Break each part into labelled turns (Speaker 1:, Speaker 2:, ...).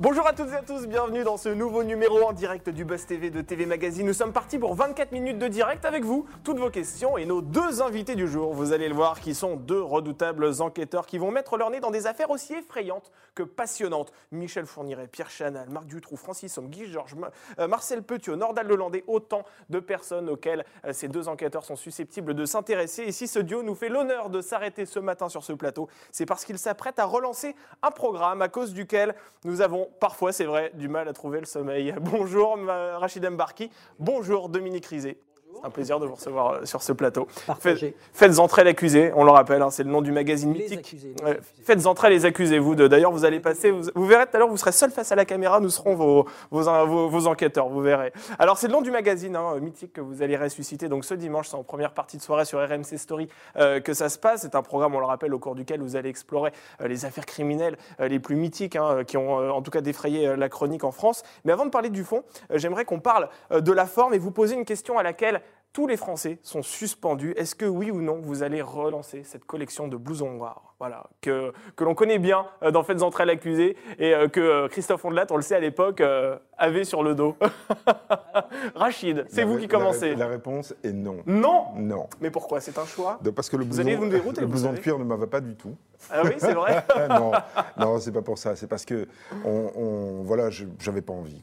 Speaker 1: Bonjour à toutes et à tous, bienvenue dans ce nouveau numéro en direct du Buzz TV de TV Magazine. Nous sommes partis pour 24 minutes de direct avec vous, toutes vos questions et nos deux invités du jour. Vous allez le voir, qui sont deux redoutables enquêteurs qui vont mettre leur nez dans des affaires aussi effrayantes que passionnantes. Michel Fourniret, Pierre Chanal, Marc Dutroux, Francis Homme, Guy Georges, euh, Marcel Petiot, Nordal Lelandais, autant de personnes auxquelles euh, ces deux enquêteurs sont susceptibles de s'intéresser. Et si ce duo nous fait l'honneur de s'arrêter ce matin sur ce plateau, c'est parce qu'il s'apprête à relancer un programme à cause duquel nous avons parfois, c'est vrai, du mal à trouver le sommeil. Bonjour Rachid Mbarki, bonjour Dominique Rizet. C'est un plaisir de vous recevoir euh, sur ce plateau. Faites, faites, entrer l'accusé, on le rappelle, hein, c'est le nom du magazine les mythique. Accusés, faites entrer les accusés, vous deux. D'ailleurs, vous allez passer, vous, verrez tout à l'heure, vous serez seul face à la caméra, nous serons vos, vos, vos, enquêteurs, vous verrez. Alors, c'est le nom du magazine hein, mythique que vous allez ressusciter. Donc, ce dimanche, c'est en première partie de soirée sur RMC Story euh, que ça se passe. C'est un programme, on le rappelle, au cours duquel vous allez explorer euh, les affaires criminelles les plus mythiques, hein, qui ont en tout cas défrayé la chronique en France. Mais avant de parler du fond, j'aimerais qu'on parle de la forme et vous poser une question à laquelle tous les Français sont suspendus. Est-ce que oui ou non, vous allez relancer cette collection de blousons noirs? Voilà, que, que l'on connaît bien euh, dans Faites entrer l'accusé et euh, que euh, Christophe Ondelat, on le sait à l'époque, avait sur le dos Rachid, c'est vous qui commencez.
Speaker 2: La, réponse est non.
Speaker 1: Non?
Speaker 2: Non.
Speaker 1: Mais pourquoi? C'est un choix?
Speaker 2: Parce que le blouson, le blouson de cuir ne me va pas du tout.
Speaker 1: Ah oui, c'est vrai
Speaker 2: Non, non c'est pas pour ça. C'est parce que on, voilà, j'avais pas envie.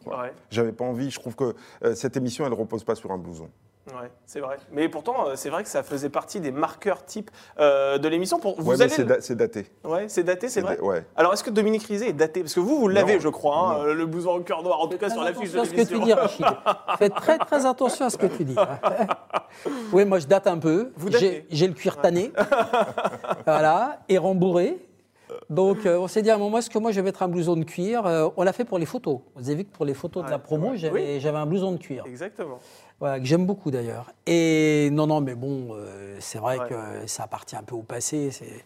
Speaker 2: J'avais pas envie. Je trouve que cette émission, elle repose pas sur un blouson.
Speaker 1: Oui, c'est vrai. Mais pourtant, euh, c'est vrai que ça faisait partie des marqueurs types euh, de l'émission.
Speaker 2: Pour vous allez... c'est daté.
Speaker 1: Ouais, c'est daté, c'est vrai. Ouais. Alors, est-ce que Dominique Rizet est daté? Parce que vous, vous l'avez, je crois, hein, le blouson en cœur noir, en tout cas sur l'affiche de l'émission.
Speaker 3: ce que tu dis, Rachid. Faites très très attention à ce que tu dis. oui, moi je date un peu. Vous J'ai le cuir tanné, voilà, et rembourré. Donc, euh, on s'est dit à un moment, est-ce que moi je vais mettre un blouson de cuir? On l'a fait pour les photos. Vous avez vu que pour les photos de la promo, j'avais un blouson de cuir.
Speaker 1: Exactement
Speaker 3: que j'aime beaucoup d'ailleurs. Et non, non, mais bon, euh, c'est vrai que ça appartient un peu au passé. C'est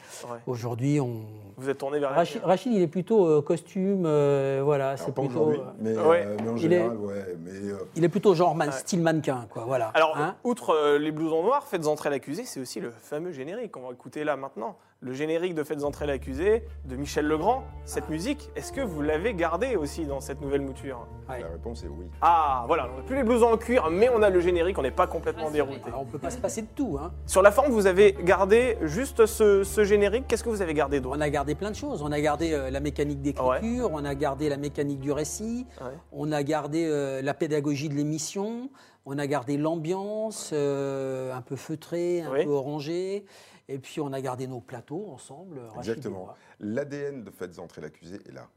Speaker 3: aujourd'hui, on.
Speaker 1: Vous êtes tourné vers
Speaker 3: Rachid, Rachid il est plutôt euh, costume, euh, voilà, c'est plutôt.
Speaker 2: Mais, mais, en général, il est, ouais. Mais,
Speaker 3: il est plutôt genre style mannequin, quoi. Voilà.
Speaker 1: Alors, hein? outre les blousons noirs, faites entrer l'accusé, c'est aussi le fameux générique qu'on va écouter là maintenant le générique de Faites entrer l'accusé de Michel Legrand, cette musique, est-ce que vous l'avez gardé aussi dans cette nouvelle mouture?
Speaker 2: La réponse est oui.
Speaker 1: Ah, voilà, on n'a plus les blousons en cuir, mais on a le générique, on n'est pas complètement dérouté.
Speaker 3: On on peut pas se passer de tout. Hein.
Speaker 1: Sur la forme, vous avez gardé juste ce, générique, qu'est-ce que vous avez gardé d'autre
Speaker 3: On a gardé plein de choses. On a gardé euh, la mécanique d'écriture, on a gardé la mécanique du récit, on a gardé euh, la pédagogie de l'émission, on a gardé l'ambiance euh, un peu feutrée, un peu orangée. Et puis on a gardé nos plateaux ensemble.
Speaker 2: Exactement. L'ADN de Faites entrer l'accusé est là.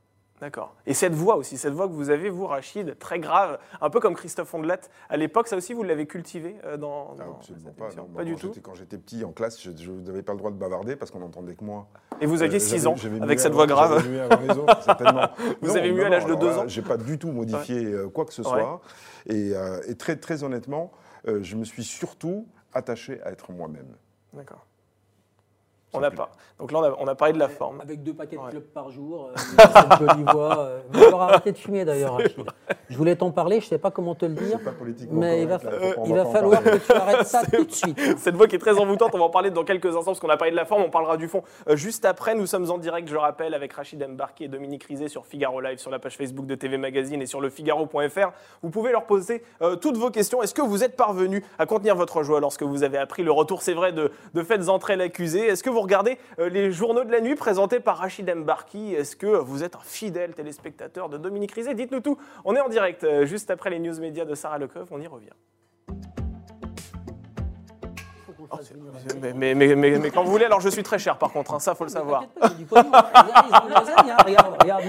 Speaker 1: D'accord. Et cette voix aussi, cette voix que vous avez, vous, Rachid, très grave, un peu comme Christophe Ondelat à l'époque, ça aussi, vous l'avez cultivé euh, dans,
Speaker 2: ah, Absolument pas. pas du tout. Quand j'étais petit en classe, je n'avais pas le droit de bavarder parce qu'on n'entendait que moi.
Speaker 1: Et vous aviez 6 euh, ans avec cette voix grave
Speaker 2: certainement.
Speaker 1: Vous avez mieux à l'âge de 2 ans
Speaker 2: J'ai pas du tout modifié euh, quoi que ce soit. Et, et, très, très honnêtement, je me suis surtout attaché à être moi-même.
Speaker 1: D'accord. On n'a pas. Donc là, on a, parlé de la forme.
Speaker 3: Avec deux paquets de clubs par jour, euh, cette jolie voix. Euh, vous arrêter de fumer d'ailleurs, Je voulais t'en parler, je ne sais pas comment te le dire.
Speaker 2: Pas
Speaker 3: mais il va, il va falloir que tu arrêtes ça tout de suite.
Speaker 1: Cette voix qui est très envoûtante, on va en parler dans quelques instants parce qu'on a parlé de la forme, on parlera du fond euh, juste après. Nous sommes en direct, je rappelle, avec Rachid Mbarki et Dominique Rizet sur Figaro Live, sur la page Facebook de TV Magazine et sur le Figaro.fr. Vous pouvez leur poser toutes vos questions. Est-ce que vous êtes parvenu à contenir votre joie lorsque vous avez appris le retour, c'est vrai, de, de Faites entrer l'accusé? Est-ce que vous regardez les journaux de la nuit présentés par Rachid Mbarki. Est-ce que vous êtes un fidèle téléspectateur de Dominique Rizet? Dites-nous tout. On est en direct euh, juste après les news médias de Sarah Lecoeuf. On y revient. Oh, mais, mais, mais, mais, quand vous voulez, alors je suis très cher par contre, hein, ça faut le savoir.
Speaker 3: Regarde, regarde,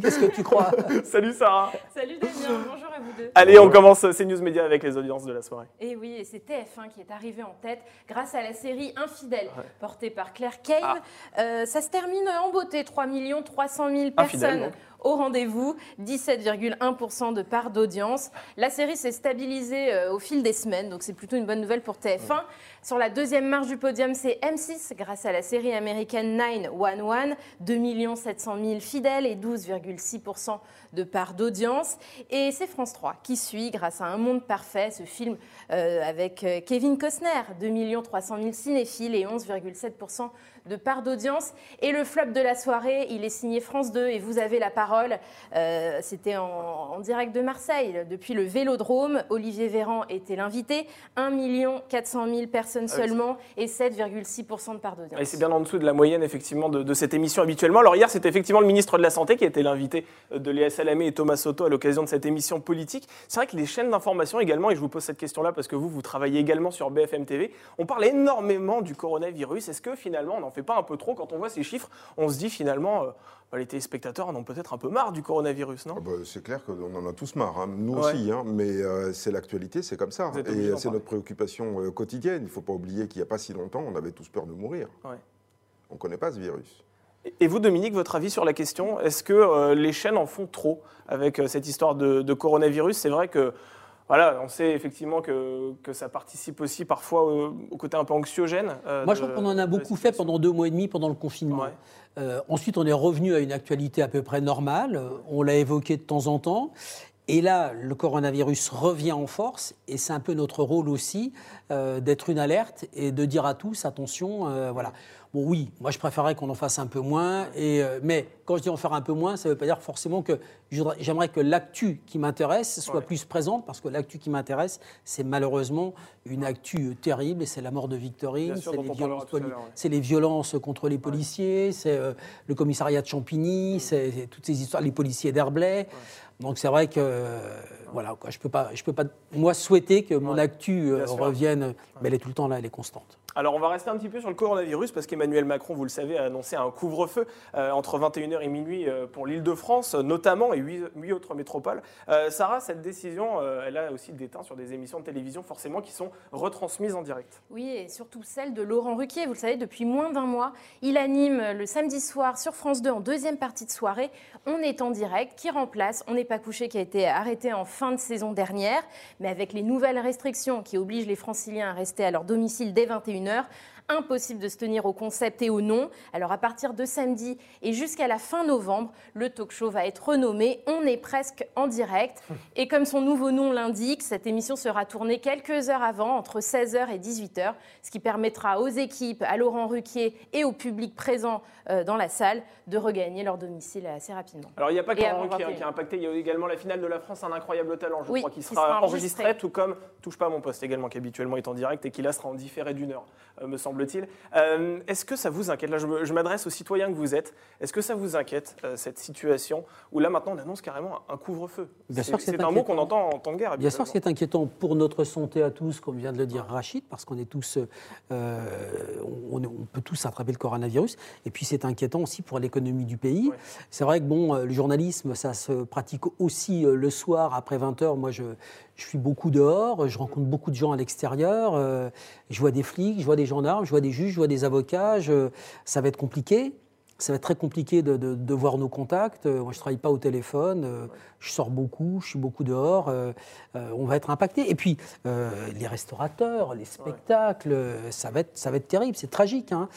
Speaker 3: Qu'est-ce que tu crois?
Speaker 1: Salut Sarah.
Speaker 4: Salut Damien, bonjour à vous deux.
Speaker 1: Allez, on commence ces news médias avec les audiences de la soirée.
Speaker 4: Et oui, et c'est TF1 qui est arrivé en tête grâce à la série Infidèle, portée par Claire Cave. Ah. Euh, ça se termine en beauté, 3 300 000 personnes au rendez-vous, 17,1% de part d'audience. La série s'est stabilisée euh, au fil des semaines, donc c'est plutôt une bonne nouvelle pour TF1. Sur la deuxième marche du podium, c'est M6 grâce à la série américaine 911, 2 700 000 fidèles et 12,6% de part d'audience. Et c'est France 3 qui suit grâce à Un Monde Parfait, ce film euh, avec euh, Kevin Costner, 2 300 000 cinéphiles et 11,7% de part d'audience. Et le flop de la soirée, il est signé France 2 et vous avez la parole. Euh, c'était en, direct de Marseille, depuis le Vélodrome. Olivier Véran était l'invité. 1 400 000 personnes ah seulement et 7,6% de part d'audience.
Speaker 1: Et c'est bien en dessous de la moyenne, effectivement, de, cette émission habituellement. Alors hier, c'était effectivement le ministre de la Santé qui était l'invité de Léa Salamé et Thomas Soto à l'occasion de cette émission politique. C'est vrai que les chaînes d'information également, et je vous pose cette question-là parce que vous, vous travaillez également sur BFM TV, on parle énormément du coronavirus. Est-ce que finalement, on en fait pas un peu trop quand on voit ces chiffres On se dit finalement, euh, bah, les téléspectateurs en ont peut-être un peu marre du coronavirus, non?
Speaker 2: Ah bah, C'est clair qu'on en a tous marre, hein. nous aussi, hein. mais euh, c'est l'actualité, c'est comme ça. Et c'est notre préoccupation euh, quotidienne. Il ne faut pas oublier qu'il n'y a pas si longtemps, on avait tous peur de mourir. On ne connaît pas ce virus.
Speaker 1: Et vous, Dominique, votre avis sur la question? Est-ce que les chaînes en font trop avec cette histoire de, de coronavirus? C'est vrai que voilà, on sait effectivement que, que ça participe aussi parfois au, côté un peu anxiogène.
Speaker 3: Euh, Moi, je crois qu'on en a beaucoup fait pendant deux mois et demi pendant le confinement. Euh, ensuite, on est revenu à une actualité à peu près normale. On l'a évoqué de temps en temps. Et là, le coronavirus revient en force, et c'est un peu notre rôle aussi euh, d'être une alerte et de dire à tous attention, voilà. Bon, oui, moi je préférerais qu'on en fasse un peu moins, et, euh, mais quand je dis en faire un peu moins, ça ne veut pas dire forcément que j'aimerais que l'actu qui m'intéresse soit plus présente, parce que l'actu qui m'intéresse, c'est malheureusement une actu terrible, et c'est la mort de Victorine, c'est les, violences, les violences contre les policiers, c'est euh, le commissariat de Champigny, c'est toutes ces histoires, les policiers d'Herblay. Donc c'est vrai que euh, voilà, quoi, je peux pas, je peux pas, moi souhaiter que mon actu revienne, mais elle est tout le temps là, elle est constante.
Speaker 1: Alors on va rester un petit peu sur le coronavirus parce qu'Emmanuel Macron, vous le savez, a annoncé un couvre-feu euh, entre 21h et minuit euh, pour l'île de France notamment et huit, autres métropoles. Euh, Sarah, cette décision, elle a aussi des sur des émissions de télévision forcément qui sont retransmises en direct.
Speaker 4: Oui, et surtout celle de Laurent Ruquier. Vous le savez, depuis moins d'un mois, il anime le samedi soir sur France 2 en deuxième partie de soirée. On est en direct, qui remplace? On n'est pas couché, qui a été arrêté en fin de saison dernière, mais avec les nouvelles restrictions qui obligent les franciliens à rester à leur domicile dès 21h impossible de se tenir au concept et au nom. Alors à partir de samedi et jusqu'à la fin novembre, le talk show va être renommé On est presque en direct. Et comme son nouveau nom l'indique, cette émission sera tournée quelques heures avant, entre 16h et 18h, ce qui permettra aux équipes, à Laurent Ruquier et au public présent euh, dans la salle de regagner leur domicile assez rapidement.
Speaker 1: Alors il n'y a pas que Laurent Ruquier qui a impacté, il y a également la finale de la France, un incroyable talent, je crois, qui sera, enregistré. tout comme Touche pas à mon poste également, qui habituellement est en direct et qui là sera en différé d'une heure, euh, me semble semble-t-il. Euh, est-ce que ça vous inquiète? Là, je m'adresse aux citoyens que vous êtes. Est-ce que ça vous inquiète, euh, cette situation où là, maintenant, on annonce carrément un couvre-feu? C'est un mot qu'on entend en temps de guerre.
Speaker 3: Bien sûr que c'est inquiétant pour notre santé à tous, comme vient de le dire Rachid, parce qu'on est tous, euh, on, peut tous attraper le coronavirus. Et puis c'est inquiétant aussi pour l'économie du pays. C'est vrai que bon, le journalisme, ça se pratique aussi le soir après 20 h Moi, je, je suis beaucoup dehors, je rencontre beaucoup de gens à l'extérieur, euh, je vois des flics, je vois des gendarmes, je vois des juges, je vois des avocats, ça va être compliqué ça va être très compliqué de, voir nos contacts. Euh, moi, je ne travaille pas au téléphone, euh, je sors beaucoup, je suis beaucoup dehors. Euh, on va être impacté. Et puis, les restaurateurs, les spectacles, ça, va être, ça va être terrible, c'est tragique, hein.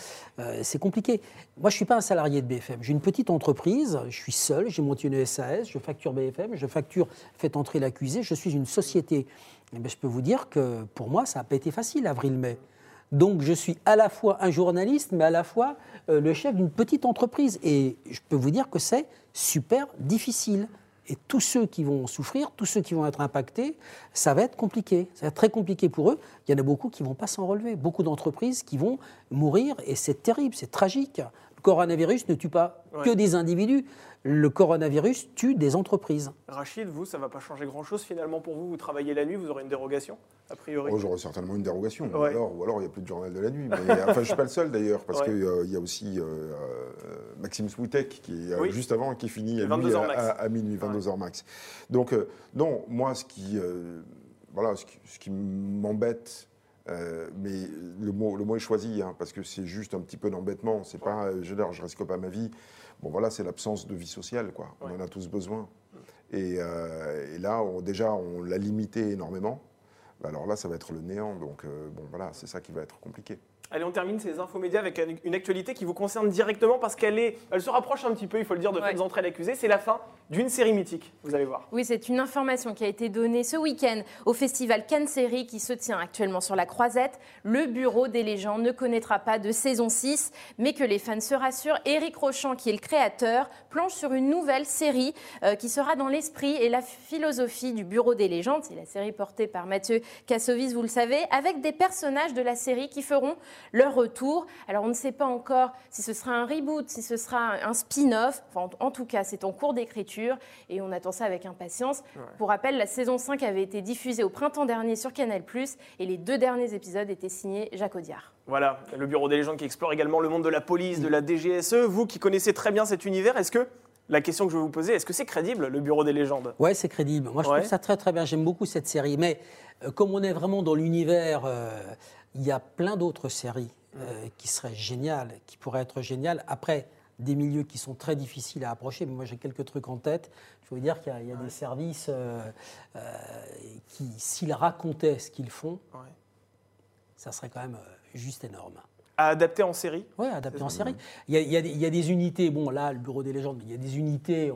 Speaker 3: c'est compliqué. Moi, je ne suis pas un salarié de BFM. J'ai une petite entreprise, je suis seul, j'ai monté une SAS, je facture BFM, je facture Faites entrer l'accusé, je suis une société. Et eh bien, je peux vous dire que pour moi, ça n'a pas été facile, avril-mai. Donc je suis à la fois un journaliste, mais à la fois euh, le chef d'une petite entreprise. Et je peux vous dire que c'est super difficile. Et tous ceux qui vont souffrir, tous ceux qui vont être impactés, ça va être compliqué. Ça va être très compliqué pour eux. Il y en a beaucoup qui ne vont pas s'en relever. Beaucoup d'entreprises qui vont mourir. Et c'est terrible, c'est tragique. Le coronavirus ne tue pas que des individus. Le coronavirus tue des entreprises.
Speaker 1: Rachid, vous, ça ne va pas changer grand-chose finalement pour vous? Vous travaillez la nuit, vous aurez une dérogation, a priori?
Speaker 2: Oh, J'aurai certainement une dérogation. Ou, alors, il n'y a plus de journal de la nuit. enfin, je ne suis pas le seul d'ailleurs, parce qu'il euh, y a aussi euh, euh, Maxime Switek qui est juste avant, qui finit à, minuit, à, minuit, 22h max. Donc, non, moi, ce qui, voilà, ce qui, m'embête mais le mot, le mot est choisi, hein, parce que c'est juste un petit peu d'embêtement. C'est pas, je ne risque pas ma vie. Bon, voilà, c'est l'absence de vie sociale, quoi. On en a tous besoin. Et, là, déjà, on l'a limité énormément. Alors là, ça va être le néant. Donc, bon, voilà, c'est ça qui va être compliqué.
Speaker 1: Allez, on termine ces infos médias avec une actualité qui vous concerne directement parce qu'elle est, elle se rapproche un petit peu, il faut le dire, de ouais. entrées l'accusé. C'est la fin d'une série mythique, vous allez voir.
Speaker 4: Oui, c'est une information qui a été donnée ce week-end au festival Cannes Série qui se tient actuellement sur la Croisette. Le Bureau des légendes ne connaîtra pas de saison 6, mais que les fans se rassurent. Éric Rochant, qui est le créateur, planche sur une nouvelle série euh, qui sera dans l'esprit et la philosophie du Bureau des légendes. C'est la série portée par Mathieu Kassovis, vous le savez, avec des personnages de la série qui feront leur retour. Alors on ne sait pas encore si ce sera un reboot, si ce sera un spin-off. En tout cas, c'est en cours d'écriture et on attend ça avec impatience. Pour rappel, la saison 5 avait été diffusée au printemps dernier sur Canal+, et les deux derniers épisodes étaient signés Jacques Audiard.
Speaker 1: Voilà, le Bureau des légendes qui explore également le monde de la police, de la DGSE. Vous qui connaissez très bien cet univers, est-ce que la question que je vais vous poser, est-ce que c'est crédible, le Bureau des légendes?
Speaker 3: Ouais, c'est crédible. Moi, je trouve ça très très bien. J'aime beaucoup cette série. Mais euh, comme on est vraiment dans l'univers, euh, il y a plein d'autres séries euh, qui seraient géniales, qui pourraient être géniales. Après, des milieux qui sont très difficiles à approcher, mais moi j'ai quelques trucs en tête. Je veux dire qu'il y a, des services qui, s'ils racontaient ce qu'ils font, ça serait quand même juste énorme.
Speaker 1: À adapter en série?
Speaker 3: Oui, adapter en série. Il y, a, il, y a, des unités, bon là, le Bureau des légendes, mais il y a des unités,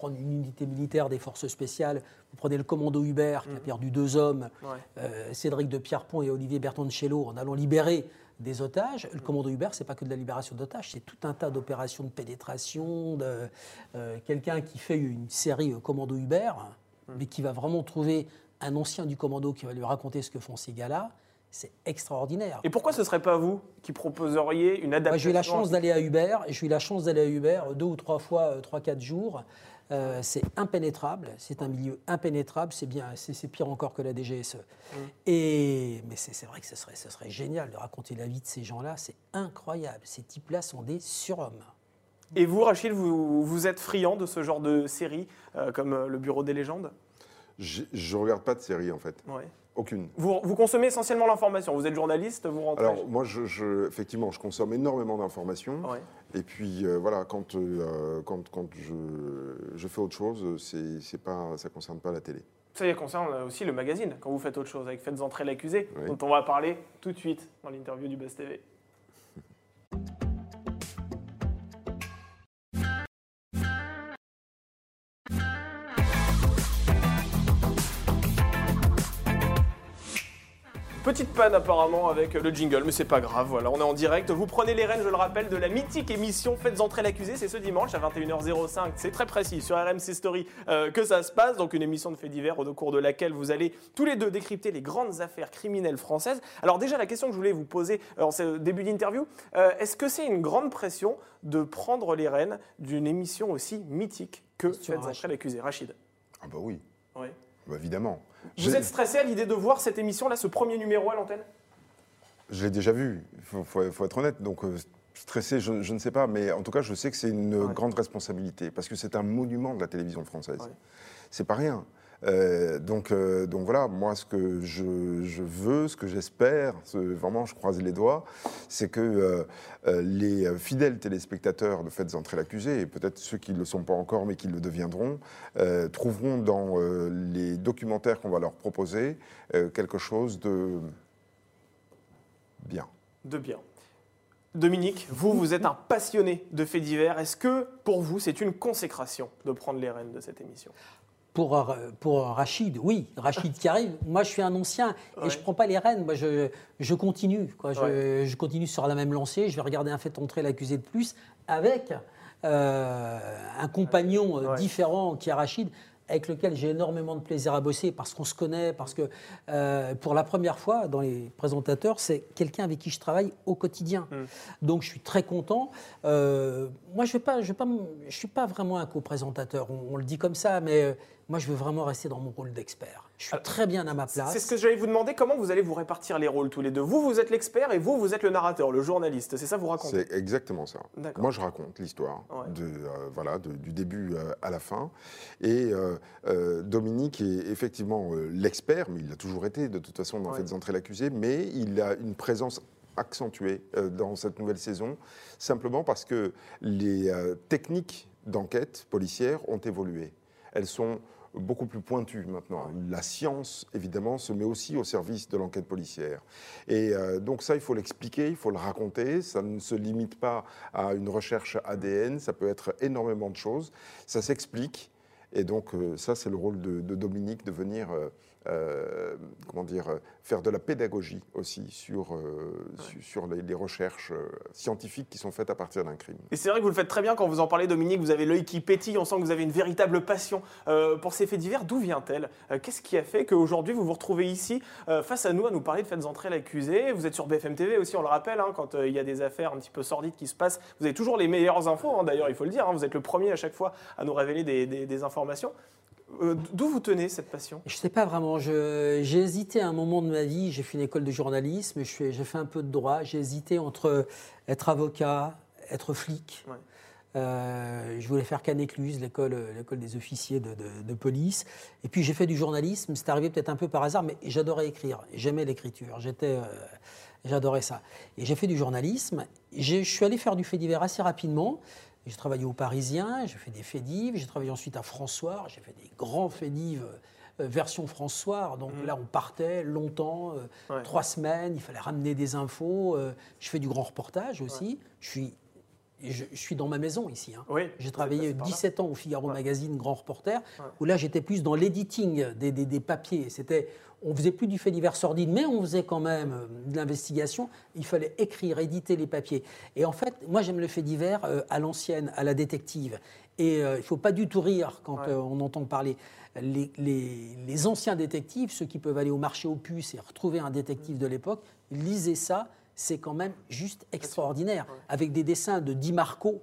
Speaker 3: prendre une unité militaire des forces spéciales, vous prenez le commando Hubert qui a mm. perdu deux hommes, euh, Cédric de Pierrepont et Olivier Bertoncello en allant libérer des otages. Le mm. commando Hubert, c'est pas que de la libération d'otages, c'est tout un tas d'opérations de pénétration, de euh, quelqu'un qui fait une série euh, commando Hubert, mm. mais qui va vraiment trouver un ancien du commando qui va lui raconter ce que font ces gars-là. C'est extraordinaire.
Speaker 1: Et pourquoi ce ne serait pas vous qui proposeriez une adaptation
Speaker 3: J'ai eu la chance d'aller à Hubert, et j'ai eu la chance d'aller à Hubert deux ou trois fois, trois, quatre jours. Euh, c'est impénétrable, c'est un milieu impénétrable, c'est bien, c'est pire encore que la DGSE. Mm. Et, mais c'est vrai que ce serait, ce serait génial de raconter la vie de ces gens-là, c'est incroyable. Ces types-là sont des surhommes.
Speaker 1: Et vous, Rachid, vous, vous êtes friand de ce genre de série euh, comme euh, Le Bureau des légendes?
Speaker 2: Je ne regarde pas de série en fait. Aucune.
Speaker 1: Vous, consommez essentiellement l'information. Vous êtes journaliste, vous rentrez.
Speaker 2: Alors moi, je, effectivement, je consomme énormément d'informations. Et puis euh, voilà, quand, euh, quand, quand je, je, fais autre chose, c'est pas, ça ne concerne pas la télé.
Speaker 1: Ça concerne aussi le magazine, quand vous faites autre chose, avec Faites entrer l'accusé, dont on va parler tout de suite dans l'interview du Buzz TV. Petite panne apparemment avec le jingle, mais c'est pas grave, voilà, on est en direct. Vous prenez les rênes, je le rappelle, de la mythique émission Faites entrer l'accusé, c'est ce dimanche à 21h05, c'est très précis, sur RMC Story euh, que ça se passe, donc une émission de faits divers au cours de laquelle vous allez tous les deux décrypter les grandes affaires criminelles françaises. Alors déjà, la question que je voulais vous poser euh, en ce début d'interview, euh, est-ce que c'est une grande pression de prendre les rênes d'une émission aussi mythique que Faites entrer l'accusé? Rachid
Speaker 2: Ah bah oui. Oui. Bah évidemment.
Speaker 1: Vous êtes stressé à l'idée de voir cette émission-là, ce premier numéro à l'antenne?
Speaker 2: Je l'ai déjà vu, il faut, être honnête. Donc, euh, stressé, je, ne sais pas, mais en tout cas, je sais que c'est une grande responsabilité, parce que c'est un monument de la télévision française. C'est pas rien. Euh, donc, euh, donc voilà, moi, ce que je, veux, ce que j'espère, vraiment, je croise les doigts, c'est que euh, les fidèles téléspectateurs de Faites entrer l'accusé, et peut-être ceux qui ne le sont pas encore, mais qui le deviendront, trouveront dans les documentaires qu'on va leur proposer quelque chose de bien.
Speaker 1: De bien. Dominique, vous, vous êtes un passionné de faits divers. Est-ce que pour vous, c'est une consécration de prendre les rênes de cette émission?
Speaker 3: Pour, euh, pour Rachid, oui, Rachid qui arrive. Moi, je suis un ancien et je ne prends pas les rênes. Moi, je, je continue. Quoi. Je, je, continue sur la même lancée. Je vais regarder un fait entrer l'accusé de plus avec euh, un compagnon euh, différent qui est Rachid avec lequel j'ai énormément de plaisir à bosser parce qu'on se connaît, parce que pour la première fois dans les présentateurs, c'est quelqu'un avec qui je travaille au quotidien. Mm. Donc je suis très content. moi, je ne suis pas vraiment un co-présentateur, on, on, le dit comme ça, mais Moi, je veux vraiment rester dans mon rôle d'expert. Je suis très bien à ma place.
Speaker 1: C'est ce que j'allais vous demander. Comment vous allez vous répartir les rôles tous les deux? Vous, vous êtes l'expert et vous, vous êtes le narrateur, le journaliste. C'est ça vous racontez?
Speaker 2: C'est exactement ça. Moi, je raconte l'histoire de euh, voilà du début euh, à la fin. Et euh, Dominique est effectivement l'expert, mais il l'a toujours été de toute façon dans Faites entrer l'accusé, mais il a une présence accentuée dans cette nouvelle saison, simplement parce que les techniques d'enquête policière ont évolué. Elles sont beaucoup plus pointu maintenant. La science, évidemment, se met aussi au service de l'enquête policière. Et euh, donc ça, il faut l'expliquer, il faut le raconter. Ça ne se limite pas à une recherche ADN, ça peut être énormément de choses. Ça s'explique. Et donc euh, ça, c'est le rôle de, Dominique de venir... Euh, euh, comment dire, faire de la pédagogie aussi sur, euh, sur, les, recherches euh, scientifiques qui sont faites à partir d'un crime.
Speaker 1: Et c'est vrai que vous le faites très bien quand vous en parlez, Dominique. Vous avez l'œil qui pétille. On sent que vous avez une véritable passion pour ces faits divers. D'où vient-elle? Qu'est-ce qui a fait qu'aujourd'hui vous vous retrouvez ici face à nous à nous parler de faites entrer l'accusé? Vous êtes sur BFM TV aussi, on le rappelle, hein, quand il y a des affaires un petit peu sordides qui se passent. Vous avez toujours les meilleures infos, hein, d'ailleurs, il faut le dire. Hein. vous êtes le premier à chaque fois à nous révéler des, des informations. Euh, d'où vous tenez cette passion?
Speaker 3: Je ne sais pas vraiment. J'ai hésité à un moment de ma vie. J'ai fait une école de journalisme, j'ai fait un peu de droit. J'ai hésité entre être avocat, être flic. Euh, je voulais faire Canécluse, l'école, des officiers de, police. Et puis j'ai fait du journalisme. C'est arrivé peut-être un peu par hasard, mais j'adorais écrire. J'aimais l'écriture. J'étais, euh, j'adorais ça. Et j'ai fait du journalisme. Je suis allé faire du fait divers assez rapidement. J'ai travaillé au Parisien, j'ai fait des faits d'Yves, j'ai travaillé ensuite à François, j'ai fait des grands faits d'Yves euh, version François. Donc mmh. là, on partait longtemps, euh, trois semaines, il fallait ramener des infos. Euh, je fais du grand reportage aussi. Je suis je, suis dans ma maison ici. Hein. j'ai travaillé 17 ans au Figaro Magazine, grand reporter, où là j'étais plus dans l'editing des, des, des, papiers. C'était on faisait plus du fait divers sordide, mais on faisait quand même euh, de l'investigation. Il fallait écrire, éditer les papiers. Et en fait, moi j'aime le fait divers euh, à l'ancienne, à la détective. Et euh, il ne faut pas du tout rire quand on entend parler. Les, anciens détectives, ceux qui peuvent aller au marché aux puces et retrouver un détective de l'époque, lisez ça, c'est quand même juste extraordinaire. Avec des dessins de Di Marco,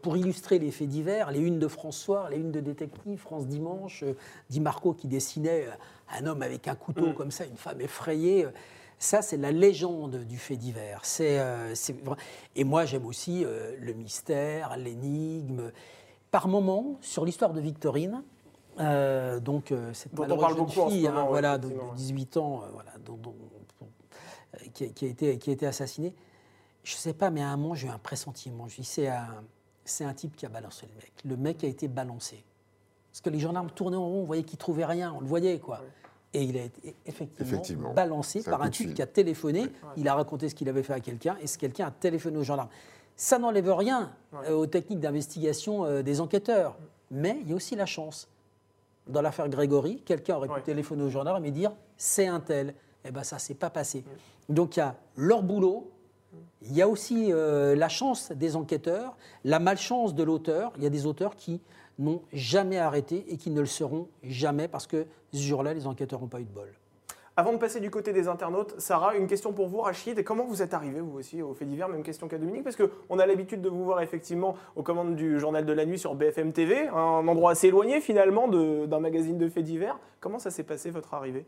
Speaker 3: pour illustrer les faits divers, les unes de François, les unes de détective, France Dimanche, Di Marco qui dessinait un homme avec un couteau mm. comme ça, une femme effrayée. Ça, c'est la légende du fait divers. C'est, euh, et moi, j'aime aussi euh, le mystère, l'énigme. Par moments, sur l'histoire de Victorine, euh, donc cette
Speaker 1: dont on parle beaucoup
Speaker 3: fille, hein, voilà, de, 18 ans, voilà, qui, a été, qui a été assassinée. Je ne sais pas, mais à un moment, j'ai eu un pressentiment. Je dis, c'est un, c'est un type qui a balancé le mec. Le mec a été balancé. Parce que les gendarmes tournaient en rond, on voyait qu'il trouvait rien, on le voyait, quoi. Et il a été effectivement, balancé par un type qui a téléphoné. Il a raconté ce qu'il avait fait à quelqu'un et ce quelqu'un a téléphoné aux gendarmes. Ça n'enlève rien euh, aux techniques d'investigation euh, des enquêteurs. Mais il y a aussi la chance. Dans l'affaire Grégory, quelqu'un aurait pu téléphoner aux gendarmes et dire c'est un tel. Eh bien, ça ne s'est pas passé. Donc, il y a leur boulot, il y a aussi euh, la chance des enquêteurs, la malchance de l'auteur. Il y a des auteurs qui n'ont jamais arrêté et qui ne le seront jamais parce que ce jour-là, les enquêteurs n'ont pas eu de bol.
Speaker 1: Avant de passer du côté des internautes, Sarah, une question pour vous, Rachid. Comment vous êtes arrivé, vous aussi, au fait divers Même question qu'à Dominique, parce qu'on a l'habitude de vous voir effectivement aux commandes du Journal de la Nuit sur BFM TV, un endroit assez éloigné finalement d'un magazine de faits divers. Comment ça s'est passé, votre arrivée?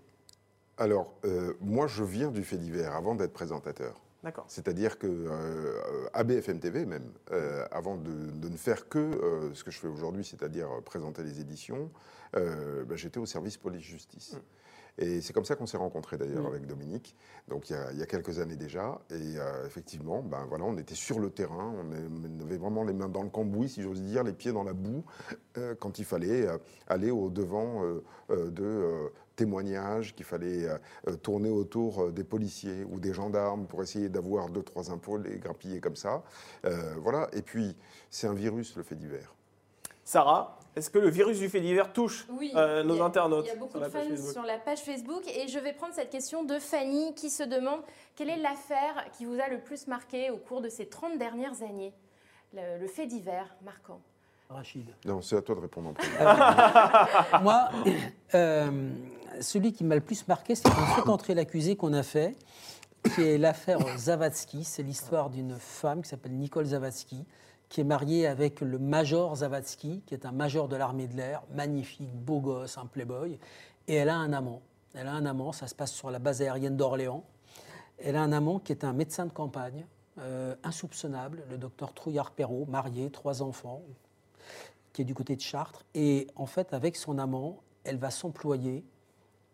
Speaker 2: Alors, euh, moi, je viens du fait divers avant d'être présentateur. C'est-à-dire que euh, à BFM TV même, euh, avant de, ne faire que euh, ce que je fais aujourd'hui, c'est-à-dire présenter les éditions, ben, j'étais au service police-justice. Mm. Et c'est comme ça qu'on s'est rencontrés d'ailleurs mm. avec Dominique, donc il y, a, quelques années déjà. Et effectivement, ben, voilà, on était sur le terrain, on avait vraiment les mains dans le cambouis, si j'ose dire, les pieds dans la boue, quand il fallait aller au-devant de témoignages, qu'il fallait euh, euh, tourner autour euh, des policiers ou des gendarmes pour essayer d'avoir deux, trois infos, les grappiller comme ça. voilà. Et puis, c'est un virus, le fait divers.
Speaker 1: Sarah, est-ce que le virus du fait divers touche nos internautes
Speaker 4: Il y a beaucoup de fans sur la page Facebook. Et je vais prendre cette question de Fanny qui se demande quelle est l'affaire qui vous a le plus marqué au cours de ces 30 dernières années? Le fait divers marquant
Speaker 3: Rachid.
Speaker 2: Non, c'est à toi de répondre en
Speaker 3: premier. Moi, celui qui m'a le plus marqué, c'est un fait entrer l'accusé qu'on a fait, qui est l'affaire Zavatsky. C'est l'histoire d'une femme qui s'appelle Nicole Zavatsky, qui est mariée avec le major Zavatsky, qui est un major de l'armée de l'air, magnifique, beau gosse, un playboy. Et elle a un amant. Elle a un amant, ça se passe sur la base aérienne d'Orléans. Elle a un amant qui est un médecin de campagne, euh, insoupçonnable, le docteur Trouillard-Perrault, marié, trois enfants, qui est du côté de Chartres. Et en fait, avec son amant, elle va s'employer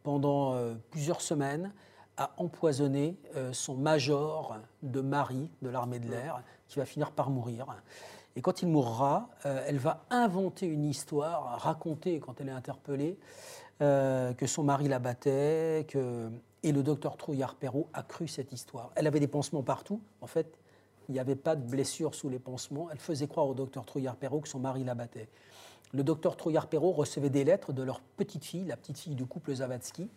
Speaker 3: pendant euh, plusieurs semaines à empoisonner euh, son major de mari de l'armée de l'air, qui va finir par mourir. Et quand il mourra, elle va inventer une histoire, raconter quand elle est interpellée, que son mari la battait, que et le docteur Trouillard-Perrault a cru cette histoire. Elle avait des pansements partout. En fait, il n'y avait pas de blessure sous les pansements. Elle faisait croire au docteur Trouillard-Perrault que son mari la battait. Le docteur Trouillard-Perrault recevait des lettres de leur petite fille, la petite fille du couple Zavatsky,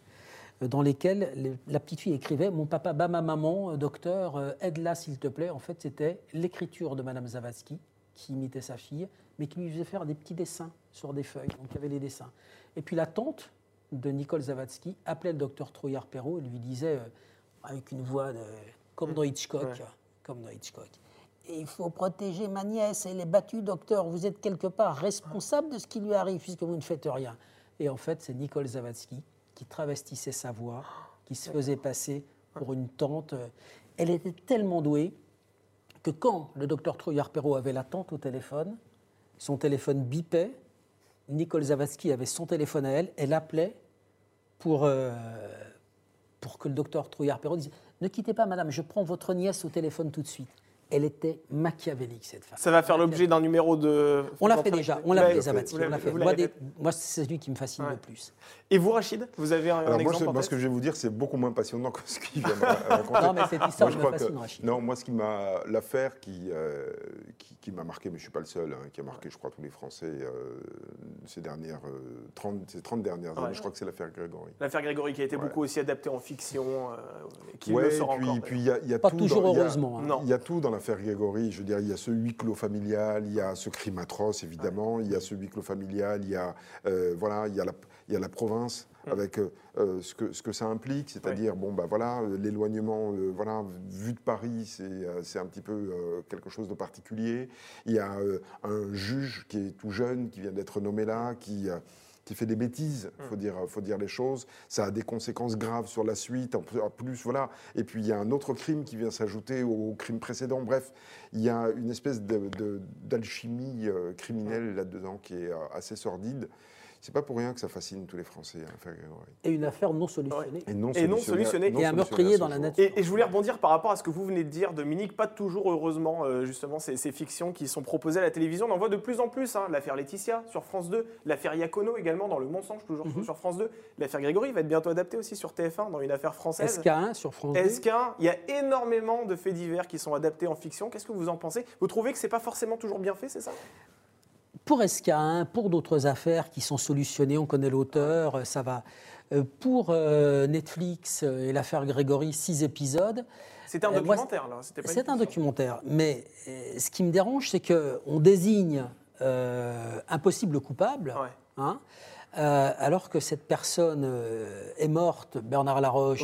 Speaker 3: euh, dans lesquelles la petite fille écrivait Mon papa bat ma maman, euh, docteur, euh, aide-la s'il te plaît. En fait, c'était l'écriture de Madame Zavatsky qui imitait sa fille, mais qui lui faisait faire des petits dessins sur des feuilles. Donc il y avait les dessins. Et puis la tante de Nicole Zavatsky appelait le docteur Trouillard-Perrault et lui disait, euh, avec une voix de, comme dans Hitchcock, comme dans Hitchcock, il faut protéger ma nièce, elle est battue, docteur, vous êtes quelque part responsable de ce qui lui arrive puisque vous ne faites rien. Et en fait, c'est Nicole Zavatsky qui travestissait sa voix, qui se faisait passer pour une tante. Elle était tellement douée que quand le docteur Trouillard-Perrault avait la tante au téléphone, son téléphone bipait, Nicole Zavatsky avait son téléphone à elle, elle appelait pour, euh, pour que le docteur Trouillard-Perrault dise Ne quittez pas, madame, je prends votre nièce au téléphone tout de suite elle était machiavélique, cette femme.
Speaker 1: Ça va faire l'objet d'un numéro de.
Speaker 3: On l'a fait déjà, on l'a fait, Zabati. Moi, c'est celui qui me fascine le plus.
Speaker 1: Et vous, Rachid, vous avez un, Alors exemple
Speaker 2: moi, ce que je vais vous dire, c'est beaucoup moins passionnant que ce qu'il vient de raconter.
Speaker 3: non, mais cette histoire me fascine, Rachid.
Speaker 2: Non, moi, ce qui m'a. L'affaire qui, euh, qui, m'a marqué, mais je ne suis pas le seul, hein, qui a marqué, je crois, tous les Français euh, ces dernières. 30, euh, ces 30 dernières années, je crois que c'est l'affaire Grégory.
Speaker 1: L'affaire Grégory, qui a été beaucoup aussi adaptée en fiction, qui
Speaker 2: le
Speaker 1: sort
Speaker 2: puis,
Speaker 1: encore.
Speaker 2: Puis, il y a,
Speaker 3: pas toujours heureusement.
Speaker 2: Hein. Il y a tout dans l'affaire Grégory. Je veux dire, il y a ce huis clos familial, il y a ce crime atroce, évidemment, il y a ce huis clos familial, il y a, euh, voilà, il y a, la, il y a la province mm. avec euh, euh, ce, que, ce que ça implique, c'est-à-dire, bon, bah voilà, l'éloignement, voilà, vu de Paris, c'est un petit peu quelque chose de particulier. Il y a un juge qui est tout jeune, qui vient d'être nommé là, qui qui fait des bêtises, il faut, mm. dire, faut dire les choses. Ça a des conséquences graves sur la suite. En plus, voilà. Et puis, il y a un autre crime qui vient s'ajouter au crime précédent. Bref, il y a une espèce d'alchimie euh, criminelle là-dedans qui est euh, assez sordide. C'est pas pour rien que ça fascine tous les Français, l'affaire Grégory.
Speaker 3: Et une affaire non solutionnée.
Speaker 1: Et non, solutionnée.
Speaker 3: Et, un meurtrier dans la nature.
Speaker 1: Et, je voulais rebondir par rapport à ce que vous venez de dire, Dominique. Pas toujours, heureusement, euh, justement, ces, fictions qui sont proposées à la télévision. On en voit de plus en plus. Hein. L'affaire Laetitia sur France 2, l'affaire Yacono également dans Le Mensonge, toujours mhm. sur France 2. L'affaire Grégory va être bientôt adaptée aussi sur TF1 dans une affaire française.
Speaker 3: SK1 sur France 2.
Speaker 1: SK1, il y a énormément de faits divers qui sont adaptés en fiction. Qu'est-ce que vous en pensez? Vous trouvez que c'est pas forcément toujours bien fait, c'est ça?
Speaker 3: Pour SK1, pour d'autres affaires qui sont solutionnées, on connaît l'auteur, euh, ça va. Euh, pour euh, Netflix et l'affaire Grégory, six épisodes.
Speaker 1: C'est un documentaire, là
Speaker 3: C'est un documentaire. Mais ce qui me dérange, c'est qu'on désigne un possible coupable, hein, alors que cette personne est morte, Bernard Laroche,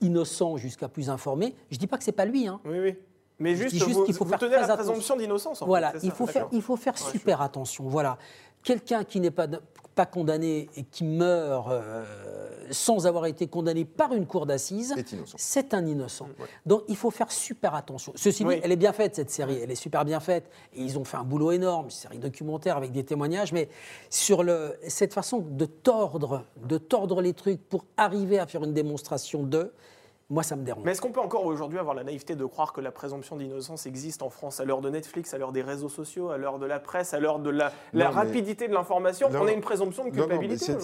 Speaker 3: innocent jusqu'à plus informé. Je ne dis pas que ce n'est pas lui. Hein.
Speaker 1: Oui, oui. Mais juste, juste qu'il faut faire tenez la présomption d'innocence.
Speaker 3: Voilà, il, faut faire, il faut faire super attention. Voilà, quelqu'un qui n'est pas, pas condamné et qui meurt euh, sans avoir été condamné par une cour d'assises, c'est un innocent. Donc il faut faire super attention. Ceci dit, elle est bien faite cette série, elle est super bien faite et ils ont fait un boulot énorme, une série documentaire avec des témoignages, mais sur le, cette façon de tordre, de tordre les trucs pour arriver à faire une démonstration de moi, ça me dérange.
Speaker 1: Mais est-ce qu'on peut encore aujourd'hui avoir la naïveté de croire que la présomption d'innocence existe en France à l'heure de Netflix, à l'heure des réseaux sociaux, à l'heure de la presse, à l'heure de la, rapidité de l'information? On a une présomption de culpabilité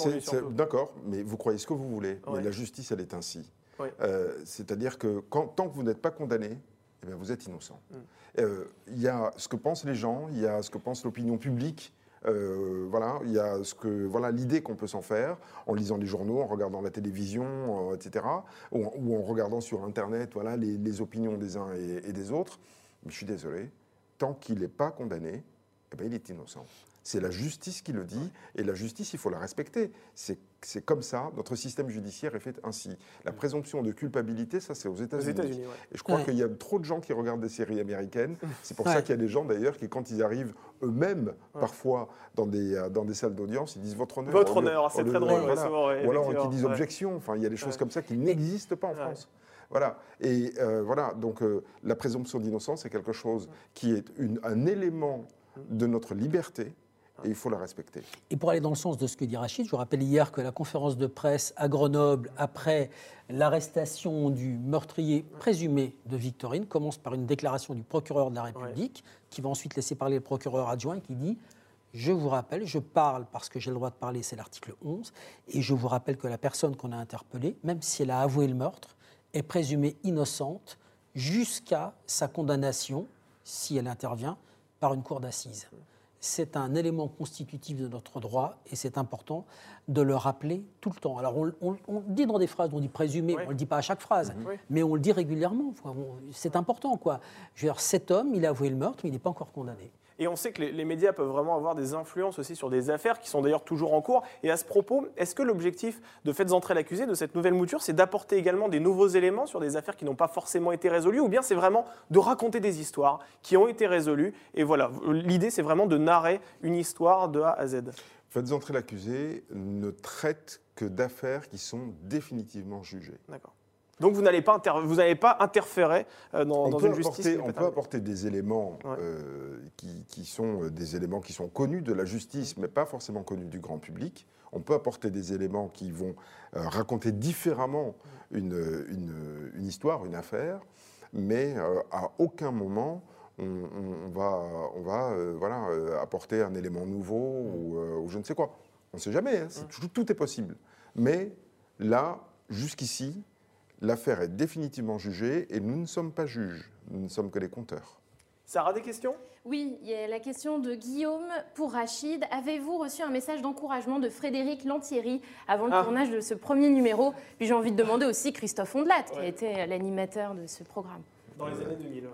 Speaker 2: D'accord, mais vous croyez ce que vous voulez, mais la justice, elle est ainsi. Euh, c'est-à-dire que tant que vous n'êtes pas condamné, eh bien, vous êtes innocent. Mm. Euh, il y a ce que pensent les gens, il y a ce que pense l'opinion publique, euh, voilà, il y a ce que, voilà, l'idée qu'on peut s'en faire en lisant les journaux, en regardant la télévision, euh, etc., ou, en regardant sur Internet, voilà, les, opinions des uns et, des autres. Mais je suis désolé, tant qu'il n'est pas condamné, eh ben, il est innocent. C'est la justice qui le dit, et la justice, il faut la respecter. C'est comme ça, notre système judiciaire est fait ainsi. La présomption de culpabilité, ça c'est aux États-Unis. Et je crois qu'il y a trop de gens qui regardent des séries américaines. C'est pour ça qu'il y a des gens d'ailleurs qui, quand ils arrivent eux-mêmes, parfois dans des, euh, dans des salles d'audience, ils disent votre honneur.
Speaker 1: Votre honneur, c'est très drôle.
Speaker 2: Ou alors qui disent objection. Enfin, il y a des choses comme ça qui n'existent pas en France. Voilà. Et euh, voilà. Donc euh, la présomption d'innocence est quelque chose qui est une, un élément de notre liberté et il faut la respecter.
Speaker 3: Et pour aller dans le sens de ce que dit Rachid, je vous rappelle hier que la conférence de presse à Grenoble, après l'arrestation du meurtrier présumé de Victorine, commence par une déclaration du procureur de la République, qui va ensuite laisser parler le procureur adjoint, qui dit je vous rappelle, je parle parce que j'ai le droit de parler, c'est l'article 11, et je vous rappelle que la personne qu'on a interpellée, même si elle a avoué le meurtre, est présumée innocente jusqu'à sa condamnation, si elle intervient, par une cour d'assises c'est un élément constitutif de notre droit et c'est important de le rappeler tout le temps. Alors on, dit dans des phrases, on dit présumé, on ne le dit pas à chaque phrase, mhm. mais on le dit régulièrement. C'est important. Quoi. Je veux dire, cet homme, il a avoué le meurtre, mais il n'est pas encore condamné.
Speaker 1: Et on sait que les, médias peuvent vraiment avoir des influences aussi sur des affaires qui sont d'ailleurs toujours en cours. Et à ce propos, est-ce que l'objectif de Faites entrer l'accusé de cette nouvelle mouture, c'est d'apporter également des nouveaux éléments sur des affaires qui n'ont pas forcément été résolues Ou bien c'est vraiment de raconter des histoires qui ont été résolues Et voilà, l'idée c'est vraiment de narrer une histoire de A à Z.
Speaker 2: Faites entrer l'accusé ne traite que d'affaires qui sont définitivement jugées.
Speaker 1: D'accord. Donc vous n'allez pas, vous pas interférer euh, dans, une justice.
Speaker 2: on peut apporter des éléments euh, qui, sont euh, des éléments qui sont connus de la justice, mais pas forcément connus du grand public. On peut apporter des éléments qui vont raconter différemment une, une, histoire, une affaire, mais à aucun moment on, va, on va voilà, apporter un élément nouveau ou, je ne sais quoi. On ne sait jamais, hein, tout est possible. Mais là, jusqu'ici, L'affaire est définitivement jugée et nous ne sommes pas juges, nous ne sommes que les compteurs.
Speaker 1: Sarah, des questions?
Speaker 4: Oui, il y a la question de Guillaume pour Rachid. Avez-vous reçu un message d'encouragement de Frédéric Lantieri avant le ah. tournage de ce premier numéro? Puis j'ai envie de demander aussi Christophe Ondelat, qui a été l'animateur de ce programme.
Speaker 1: Dans les années 2000.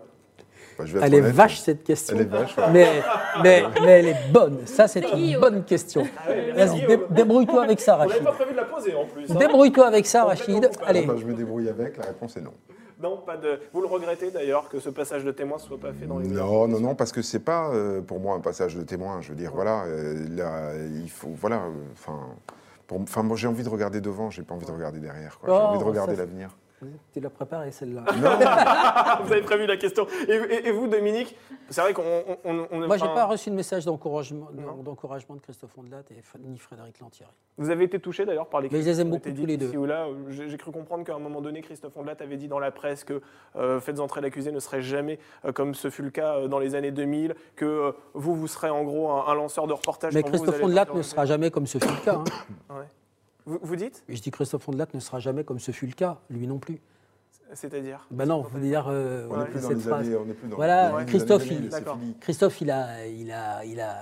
Speaker 3: Elle est vache cette question. Elle est vache, mais, mais, mais, elle est bonne. Ça, c'est une bonne question. Ah Vas-y, débrouille-toi avec ça, Rachid.
Speaker 1: On pas prévu de la poser en plus.
Speaker 3: Hein. Débrouille-toi avec ça, Rachid. Allez.
Speaker 2: je me débrouille avec. La réponse est non.
Speaker 1: Non, pas de. Vous le regrettez d'ailleurs que ce passage de témoin ne soit pas fait dans les.
Speaker 2: Non, non, non, parce que c'est pas euh, pour moi un passage de témoin. Je veux dire, voilà, euh, il faut, voilà, euh, enfin, enfin, moi j'ai envie de regarder devant, j'ai pas envie de regarder derrière. J'ai envie de oh, regarder l'avenir.
Speaker 3: Tu l'as préparé celle-là.
Speaker 1: vous avez prévu la question. Et, vous, Dominique, c'est vrai qu'on.
Speaker 3: Moi, je n'ai pas reçu de message d'encouragement de Christophe Ondelat et ni Frédéric Lantieri.
Speaker 1: Vous avez été touché d'ailleurs par les
Speaker 3: Mais je les aime beaucoup tous les deux.
Speaker 1: J'ai cru comprendre qu'à un moment donné, Christophe Ondelat avait dit dans la presse que euh, Faites entrer l'accusé ne serait jamais, euh, comme ce fut le cas euh, dans les années 2000, que euh, vous, vous serez en gros un, lanceur de reportage.
Speaker 3: Mais Christophe Ondelat ne sera jamais comme ce fut le cas. Hein.
Speaker 1: ouais. Vous, dites?
Speaker 3: Je dis Christophe Ondelat ne sera jamais comme ce fut le cas, lui non plus.
Speaker 1: C'est-à-dire?
Speaker 3: Ben non, vous dire
Speaker 2: euh, on n'est plus dans les années, on plus dans
Speaker 3: Voilà, Christophe, il, Christophe, il a, il a, il a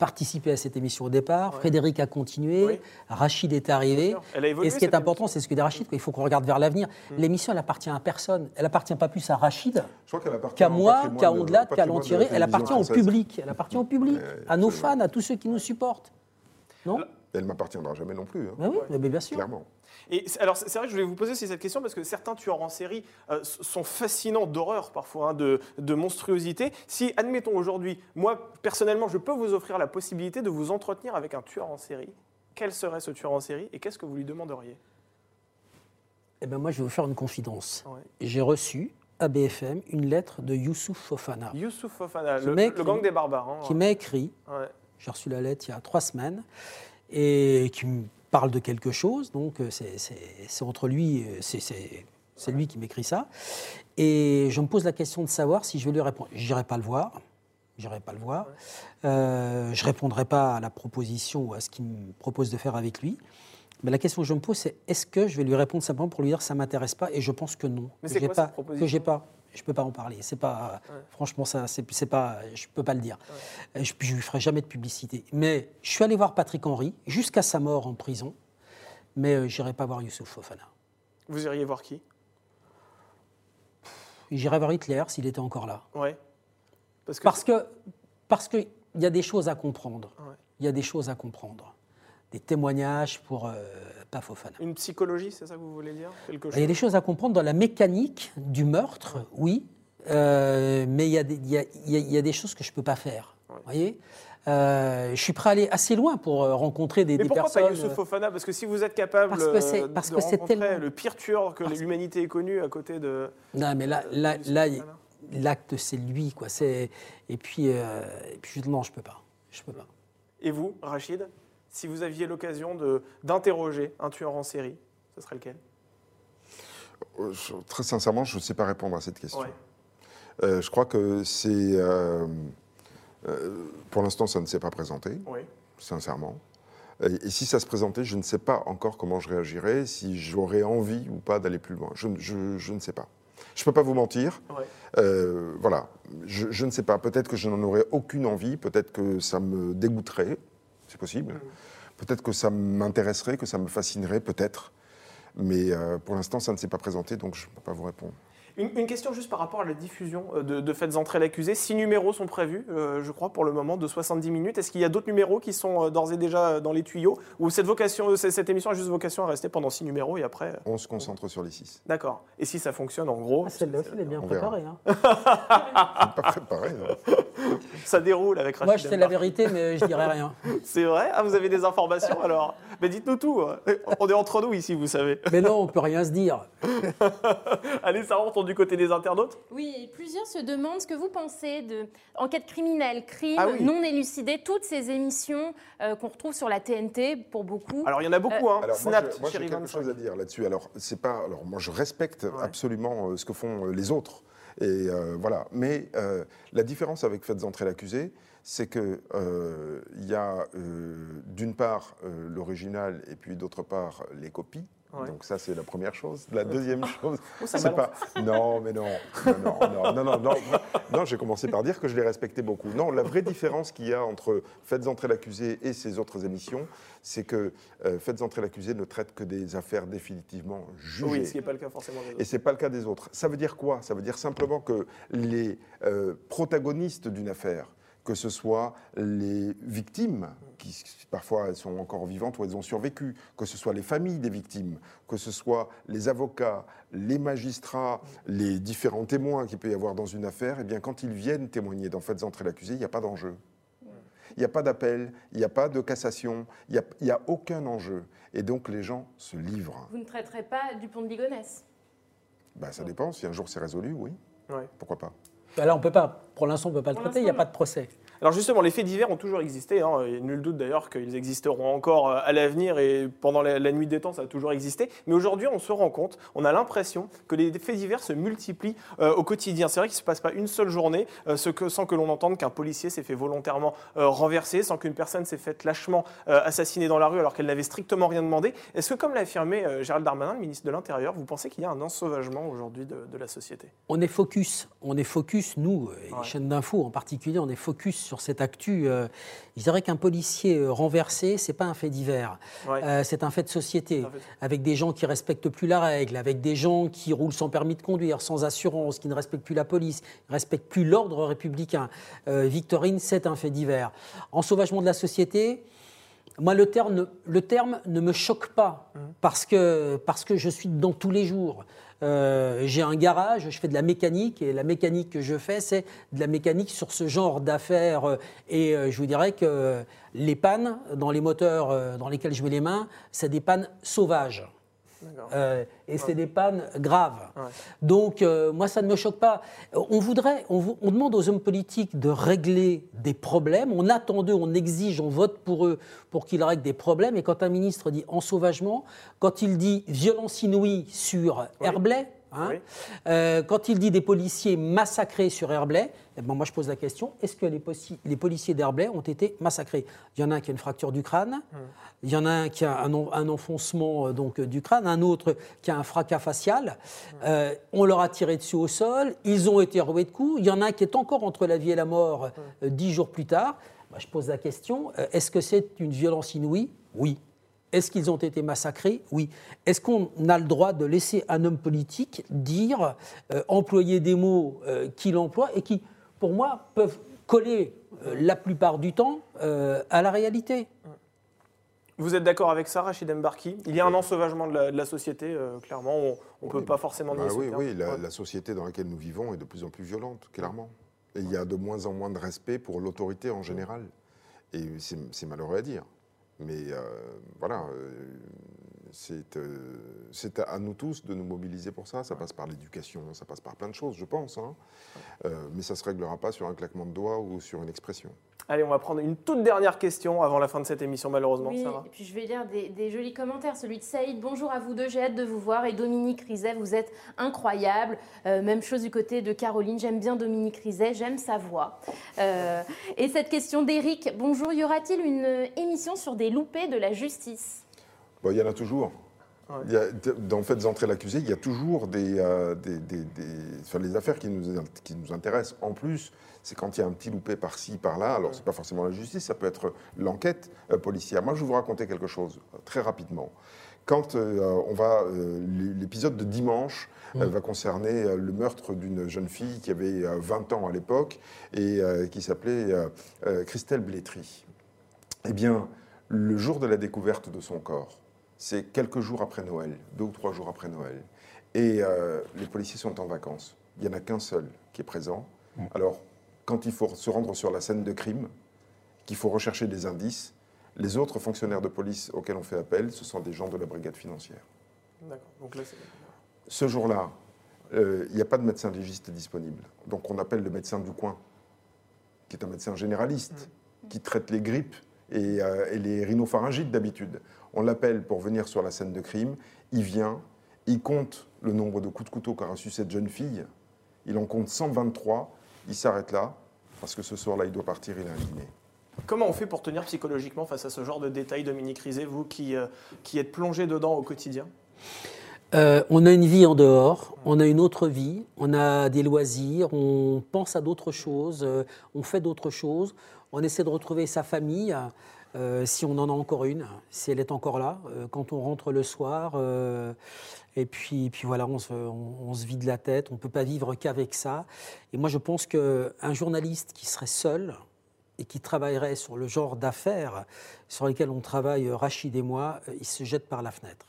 Speaker 3: participé à cette émission au départ. Frédéric a continué. Rachid est arrivé. et ce qui est important, c'est ce que dit Rachid. Il faut qu'on regarde vers l'avenir. Hmm. L'émission, elle appartient à personne. Elle appartient pas plus à Rachid qu'à moi, qu'à Ondelat, qu'à Lantieri. Elle appartient au public. Elle appartient au public, à nos fans, à tous ceux qui nous supportent. Non?
Speaker 2: Elle ne m'appartiendra jamais non plus. Hein.
Speaker 3: Ben oui, mais bien sûr.
Speaker 2: Clairement.
Speaker 1: Et alors, c'est vrai que je voulais vous poser aussi cette question parce que certains tueurs en série euh, sont fascinants d'horreur parfois, hein, de, de, monstruosité. Si, admettons aujourd'hui, moi personnellement, je peux vous offrir la possibilité de vous entretenir avec un tueur en série, quel serait ce tueur en série et qu'est-ce que vous lui demanderiez?
Speaker 3: Eh bien, moi, je vais vous faire une confidence. J'ai reçu à BFM une lettre de Youssouf Fofana.
Speaker 1: Youssouf Fofana, le, gang des barbares. Hein,
Speaker 3: qui m'a écrit. J'ai reçu la lettre il y a trois semaines et qui me parle de quelque chose. Donc euh, c'est entre lui, euh, c'est lui qui m'écrit ça. Et je me pose la question de savoir si je vais lui répondre. J'irai pas le voir. J'irai pas le voir. Euh, je répondrai pas à la proposition ou à ce qu'il me propose de faire avec lui. Mais la question que je me pose, c'est est-ce que je vais lui répondre simplement pour lui dire ça m'intéresse pas Et je pense que non.
Speaker 1: Mais c'est quoi
Speaker 3: pas,
Speaker 1: proposition
Speaker 3: Que j'ai pas je peux pas en parler. C'est pas, franchement, ça, c'est pas, je peux pas le dire. Je, je lui ferai jamais de publicité. Mais je suis allé voir Patrick Henry jusqu'à sa mort en prison, mais je euh, j'irai pas voir Youssouf Fofana.
Speaker 1: Vous iriez voir qui?
Speaker 3: J'irai voir Hitler s'il était encore là.
Speaker 1: Ouais.
Speaker 3: Parce que, parce que, il y a des choses à comprendre. Il y a des choses à comprendre. Des témoignages pour euh, pas Fofana.
Speaker 1: Une psychologie, c'est ça que vous voulez dire
Speaker 3: Quelque Il y a des choses à comprendre dans la mécanique du meurtre, oui, euh, mais il y, a des, il, y a, il y, a, des choses que je ne peux pas faire. Vous voyez? Euh, je suis prêt à aller assez loin pour euh, rencontrer des,
Speaker 1: Mais
Speaker 3: des
Speaker 1: pourquoi
Speaker 3: personnes.
Speaker 1: pas Youssouf Fofana Parce que si vous êtes capable parce que c'est, parce de que rencontrer tellement... le pire tueur que l'humanité ait connu à côté de.
Speaker 3: Non, mais là, là, là l'acte, c'est lui, quoi. C'est et puis, euh, et puis non, je peux pas, je peux pas.
Speaker 1: Et vous, Rachid, si vous aviez l'occasion d'interroger un tueur en série, ce serait lequel?
Speaker 2: Très sincèrement, je ne sais pas répondre à cette question. Ouais. je crois que c'est euh, pour l'instant, ça ne s'est pas présenté, sincèrement. Et, si ça se présentait, je ne sais pas encore comment je réagirais, si j'aurais envie ou pas d'aller plus loin. Je, ne sais pas. Je ne peux pas vous mentir. Euh, voilà, je, ne sais pas. Peut-être que je n'en aurais aucune envie, peut-être que ça me dégoûterait, c'est possible. Peut-être que ça m'intéresserait, que ça me fascinerait, peut-être. Mais euh, pour l'instant, ça ne s'est pas présenté, donc je ne peux pas vous répondre.
Speaker 1: Une, question juste par rapport à la diffusion euh, de, de Faites entrer l'accusé. Six numéros sont prévus, euh, je crois, pour le moment, de 70 minutes. Est-ce qu'il y a d'autres numéros qui sont euh, d'ores et déjà dans les tuyaux? Ou cette, vocation, cette émission a juste vocation à rester pendant six numéros et après
Speaker 2: On se concentre sur les six.
Speaker 1: D'accord. Et si ça fonctionne, en gros?
Speaker 3: Ah, Celle-là elle est bien préparée. Hein.
Speaker 2: pas préparée,
Speaker 1: Ça déroule avec Rachid.
Speaker 3: Moi, je sais la vérité, mais je dirais rien.
Speaker 1: C'est vrai? Ah, vous avez des informations alors? Mais dites-nous tout. Hein. On est entre nous ici, vous savez.
Speaker 3: Mais non, on peut rien se dire.
Speaker 1: Allez, ça rentre du côté des internautes
Speaker 4: Oui, plusieurs se demandent ce que vous pensez de enquête criminelle, crime ah non élucidé, toutes ces émissions euh, qu'on retrouve sur la TNT pour beaucoup.
Speaker 1: Alors il y en a beaucoup, euh, hein.
Speaker 2: Alors, moi, j'ai quelque chose à dire là-dessus. Alors c'est pas, alors moi je respecte absolument euh, ce que font les autres. Et voilà. Mais la différence avec Faites entrer l'accusé, c'est qu'il il y a d'une part l'original et puis d'autre part les copies. Donc ça, c'est la première chose. La deuxième chose,
Speaker 1: oh, c'est pas...
Speaker 2: Non, mais non, non, non, non, non, non, non, j'ai commencé par dire que je les respectais beaucoup. Non, la vraie différence qu'il y a entre Faites entrer l'accusé et ces autres émissions, c'est que euh, Faites entrer l'accusé ne traite que des affaires définitivement jugées.
Speaker 1: Oui, ce qui n'est pas le cas forcément des autres.
Speaker 2: Et ce n'est pas le cas des autres. Ça veut dire quoi? Ça veut dire simplement que les euh, protagonistes d'une affaire, que ce soit les victimes, qui parfois elles sont encore vivantes ou elles ont survécu, que ce soit les familles des victimes, que ce soit les avocats, les magistrats, les différents témoins qu'il peut y avoir dans une affaire, et eh bien quand ils viennent témoigner dans Faites entrer l'accusé, il n'y a pas d'enjeu. Il n'y a pas d'appel, il n'y a pas de cassation, il n'y a, a, aucun enjeu. Et donc les gens se livrent.
Speaker 4: Vous ne traiterez pas du pont de Ligonnès?
Speaker 2: Ben, Ça dépend. Si un jour c'est résolu, oui. Pourquoi pas?
Speaker 3: Bah là, on peut pas, pour l'instant, on ne peut pas le traiter, il n'y a pas de procès.
Speaker 1: Alors justement, les faits divers ont toujours existé. Hein. Il nul doute d'ailleurs qu'ils existeront encore euh, à l'avenir et pendant la, nuit des temps, ça a toujours existé. Mais aujourd'hui, on se rend compte, on a l'impression que les faits divers se multiplient euh, au quotidien. C'est vrai qu'il ne se passe pas une seule journée euh, ce que, sans que l'on entende qu'un policier s'est fait volontairement renverser, sans qu'une personne s'est faite lâchement assassiner dans la rue alors qu'elle n'avait strictement rien demandé. Est-ce que, comme l'a affirmé Gérald Darmanin, le ministre de l'Intérieur, vous pensez qu'il y a un ensauvagement aujourd'hui de, de, la société?
Speaker 3: On est focus. On est focus, nous, les chaînes d'infos en particulier, on est focus sur cette actu. Euh, je dirais qu'un policier euh, renversé, c'est pas un fait divers. Euh, c'est un fait de société, avec des gens qui respectent plus la règle, avec des gens qui roulent sans permis de conduire, sans assurance, qui ne respectent plus la police, ne respectent plus l'ordre républicain. Victorine, c'est un fait divers. En sauvagement de la société, moi, le terme, le terme ne me choque pas, parce, que, parce que je suis dans tous les jours. Euh, j'ai un garage, je fais de la mécanique et la mécanique que je fais, c'est de la mécanique sur ce genre d'affaires. Euh, et euh, je vous dirais que les pannes dans les moteurs dans lesquels je mets les mains, c'est des pannes sauvages. Euh, et c'est des pannes graves. Donc, moi, ça ne me choque pas. On voudrait, on, on, demande aux hommes politiques de régler des problèmes. On attend d'eux, on exige, on vote pour eux pour qu'ils règlent des problèmes. Et quand un ministre dit ensauvagement, quand il dit violence inouïe sur Herblay, Hein euh, quand il dit des policiers massacrés sur Herblay, eh ben moi je pose la question est-ce que les, les policiers d'Herblay ont été massacrés? Il y en a un qui a une fracture du crâne, hmm. il y en a un qui a un, enfoncement euh, donc, du crâne, un autre qui a un fracas facial. Euh, on leur a tiré dessus au sol, ils ont été roués de coups. Il y en a un qui est encore entre la vie et la mort hmm. dix jours plus tard. Bah, je pose la question est-ce que c'est une violence inouïe? Oui. Est-ce qu'ils ont été massacrés Oui. Est-ce qu'on a le droit de laisser un homme politique dire, euh, employer des mots euh, qu'il emploie et qui, pour moi, peuvent coller la plupart du temps à la réalité?
Speaker 1: Vous êtes d'accord avec ça, Rachid Mbarki? Il y a un ensauvagement de la, société, clairement. On ne peut pas forcément
Speaker 2: nier bah Oui, oui la, la, société dans laquelle nous vivons est de plus en plus violente, clairement. Et il y a de moins en moins de respect pour l'autorité en général. Et c'est malheureux à dire. Mais euh, voilà, euh, euh, c'est à nous tous de nous mobiliser pour ça. Ça passe par l'éducation, ça passe par plein de choses, je pense. Hein. mais ça ne se réglera pas sur un claquement de doigts ou sur une expression.
Speaker 1: Allez, on va prendre une toute dernière question avant la fin de cette émission, malheureusement.
Speaker 4: Oui, et puis je vais lire des, jolis commentaires. Celui de Saïd, bonjour à vous deux, j'ai hâte de vous voir. Et Dominique Rizet, vous êtes incroyable. Euh, même chose du côté de Caroline, j'aime bien Dominique Rizet, j'aime sa voix. Euh, et cette question d'Éric, bonjour, y aura-t-il une émission sur des loupés de la justice?
Speaker 2: Il y en a toujours. Il y a, dans Faites entrer l'accusé, il y a toujours des, euh, les affaires qui nous, qui nous intéressent. En plus, c'est quand il y a un petit loupé par-ci, par-là. Alors, ce n'est pas forcément la justice, ça peut être l'enquête euh, policière. Moi, je vais vous raconter quelque chose euh, très rapidement. Quand euh, on va, l'épisode de dimanche mmh. va concerner le meurtre d'une jeune fille qui avait 20 ans à l'époque et qui s'appelait Christelle Blétry. Eh bien, le jour de la découverte de son corps, c'est quelques jours après Noël, deux ou trois jours après Noël, et les policiers sont en vacances. Il n'y en a qu'un seul qui est présent. Mmh. Alors, quand il faut se rendre sur la scène de crime, qu'il faut rechercher des indices, les autres fonctionnaires de police auxquels on fait appel, ce sont des gens de la brigade financière. D'accord. Ce jour-là, euh, il n'y a pas de médecin légiste disponible. Donc on appelle le médecin du coin, qui est un médecin généraliste, mmh. qui traite les grippes et, euh, et les rhinopharyngites d'habitude. On l'appelle pour venir sur la scène de crime. Il vient, il compte le nombre de coups de couteau qu'a reçu cette jeune fille. Il en compte 123 il s'arrête là, parce que ce soir-là, il doit partir, il a un dîner.
Speaker 1: Comment on fait pour tenir psychologiquement face à ce genre de détails, Dominique Rizet, vous qui, euh, qui êtes plongé dedans au quotidien?
Speaker 3: Euh, on a une vie en dehors, on a une autre vie, on a des loisirs, on pense à d'autres choses, euh, on fait d'autres choses, on essaie de retrouver sa famille. Euh, si on en a encore une, si elle est encore là, euh, quand on rentre le soir. Euh, et puis, voilà, on se, vide la tête, on ne peut pas vivre qu'avec ça. Et moi, je pense qu'un journaliste qui serait seul et qui travaillerait sur le genre d'affaires sur lesquelles on travaille, Rachid et moi, il se jette par la fenêtre.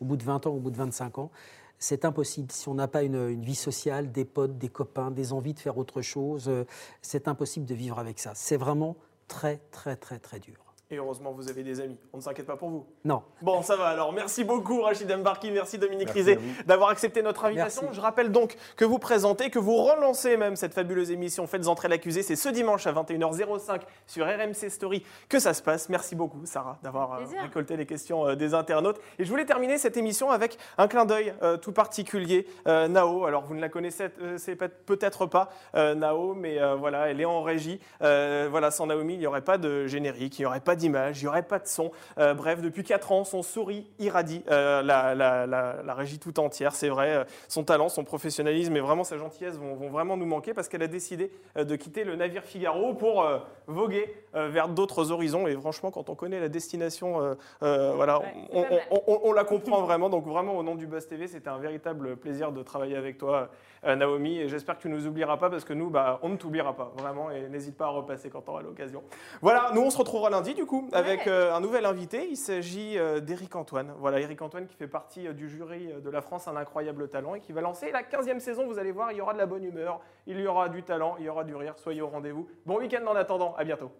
Speaker 3: Au bout de 20 ans, au bout de 25 ans, c'est impossible. Si on n'a pas une, vie sociale, des potes, des copains, des envies de faire autre chose, c'est impossible de vivre avec ça. C'est vraiment très, très, très, très dur.
Speaker 1: Et heureusement, vous avez des amis. On ne s'inquiète pas pour vous.
Speaker 3: Non.
Speaker 1: Bon, ça va alors. Merci beaucoup, Rachid Mbarki. Merci, Dominique Rizet, d'avoir accepté notre invitation. Je rappelle donc que vous présentez, que vous relancez même cette fabuleuse émission Faites entrer l'accusé. C'est ce dimanche à 21h05 sur RMC Story que ça se passe. Merci beaucoup, Sarah, d'avoir euh, récolté les questions euh, des internautes. Et je voulais terminer cette émission avec un clin d'œil euh, tout particulier. Nao, alors vous ne la connaissez peut-être pas, Nao, mais voilà, elle est en régie. voilà, sans Naomi, il n'y aurait pas de générique, il n'y aurait pas d'image, il n'y aurait pas de son. Euh, bref, depuis 4 ans, son souris irradie euh, la, régie tout entière, c'est vrai. Euh, son talent, son professionnalisme et vraiment sa gentillesse vont, vraiment nous manquer parce qu'elle a décidé de quitter le navire Figaro pour voguer vers d'autres horizons. Et franchement, quand on connaît la destination, voilà, on, la comprend vraiment. Donc vraiment, au nom du Buzz TV, c'était un véritable plaisir de travailler avec toi, Naomi. Et j'espère que tu ne nous oublieras pas parce que nous, bah, on ne t'oubliera pas, vraiment. Et n'hésite pas à repasser quand tu auras l'occasion. Voilà, nous, on se retrouvera lundi, du coup, avec euh, un nouvel invité. Il s'agit euh, d'Éric Antoine. Voilà, Éric Antoine qui fait partie euh, du jury de la France Un incroyable talent et qui va lancer la 15e saison. Vous allez voir, il y aura de la bonne humeur, il y aura du talent, il y aura du rire. Soyez au rendez-vous. Bon week-end en attendant. À bientôt.